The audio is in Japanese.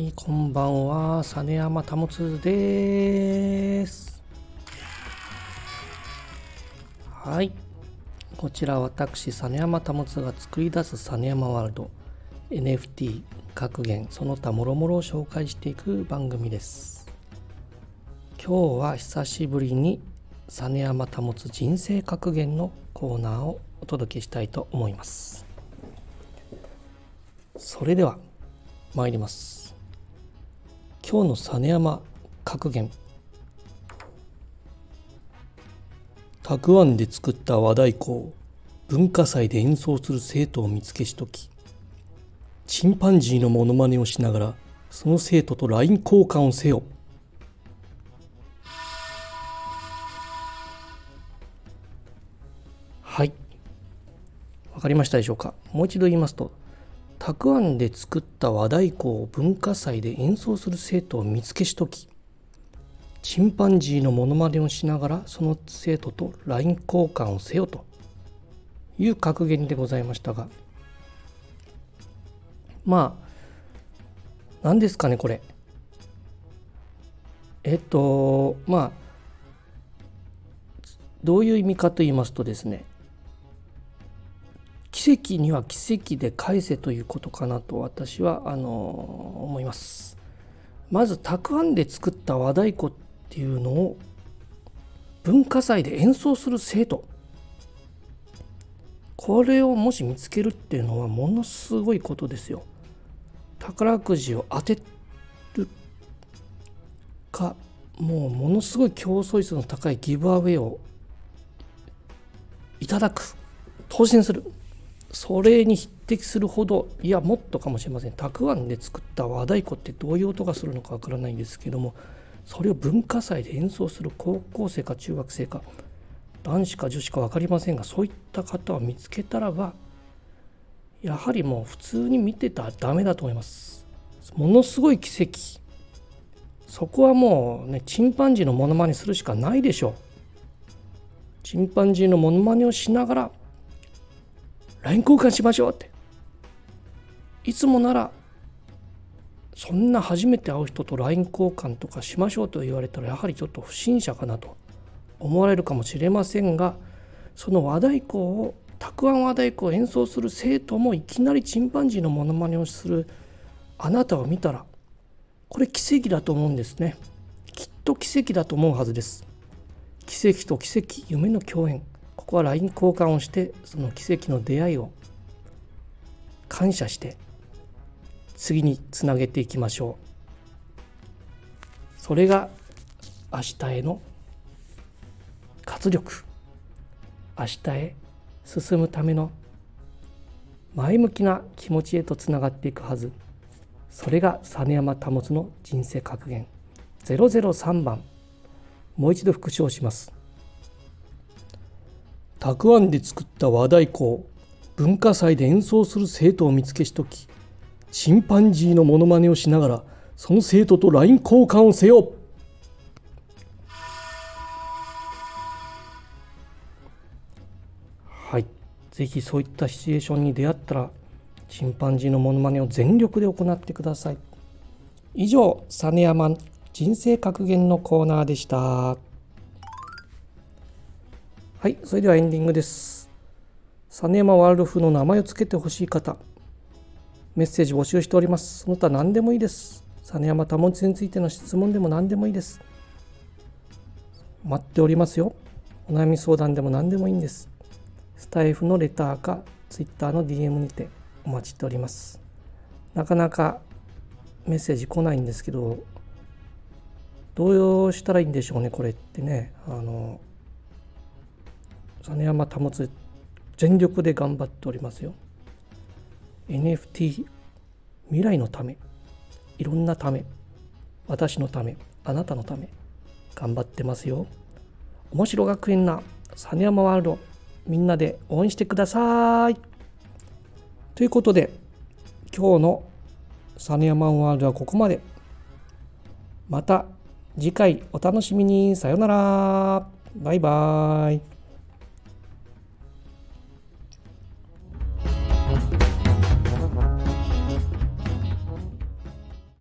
はい、こんばんは、実山保です。はい、こちら私、実山保が作り出す実山ワールド NFT 格言その他もろもろを紹介していく番組です。今日は久しぶりに実山保人生格言のコーナーをお届けしたいと思います。それでは参ります。今日の実山格言。たくあんで作った和太鼓を文化祭で演奏する生徒を見つけしときチンパンジーのモノマネをしながらその生徒と LINE 交換をせよ。はい。わかりましたでしょうか。もう一度言いますとたくあんで作った和太鼓を文化祭で演奏する生徒を見つけしときチンパンジーのモノマネをしながらその生徒と LINE 交換をせよという格言でございましたがまあ何ですかねこれ。えっとまあどういう意味かと言いますとですね奇跡には奇跡で返せということかなと私はあの思います。まずたくあんで作った和太鼓っていうのを文化祭で演奏する生徒。これをもし見つけるっていうのはものすごいことですよ。宝くじを当てるかもうものすごい競争率の高いギブアウェイをいただく当選する。それに匹敵するほどいやもっとかもしれません。たくあんで作った和太鼓ってどういう音がするのかわからないんですけどもそれを文化祭で演奏する高校生か中学生か男子か女子か分かりませんがそういった方を見つけたらばやはりもう普通に見てたらダメだと思います。ものすごい奇跡。そこはもうねチンパンジーのモノマネするしかないでしょう。チンパンジーのモノマネをしながら LINE 交換しましょうって。いつもならそんな初めて会う人と LINE 交換とかしましょうと言われたらやはりちょっと不審者かなと思われるかもしれませんがその和太鼓をたくあん和太鼓を演奏する生徒もいきなりチンパンジーのモノマネをするあなたを見たらこれ奇跡だと思うんですね。きっと奇跡だと思うはずです。奇跡と奇跡夢の共演。こは LINE 交換をしてその奇跡の出会いを感謝して次につなげていきましょう。それが明日への活力。明日へ進むための前向きな気持ちへとつながっていくはず。それが実山保の人生格言。003番。もう一度復唱します。たくあんで作った和太鼓文化祭で演奏する生徒を見つけしときチンパンジーのモノマネをしながらその生徒と LINE 交換をせよ。はい。ぜひそういったシチュエーションに出会ったらチンパンジーのモノマネを全力で行ってください。以上実山人生格言のコーナーでした。はいそれではエンディングです実山ワールド風の名前を付けてほしい方メッセージ募集しております。その他何でもいいです。実山保についての質問でも何でもいいです。待っておりますよ。お悩み相談でも何でもいいんです。スタイフのレターか Twitter の DM にてお待ちしております。なかなかメッセージ来ないんですけど、どうしたらいいんでしょうね、これってね。あの、実山保つ全力で頑張っておりますよ。NFT 未来のためいろんなため私のためあなたのため頑張ってますよ。面白学園な実山ワールドみんなで応援してください。ということで今日の実山ワールドはここまで。また次回お楽しみに。さよなら。バイバーイ。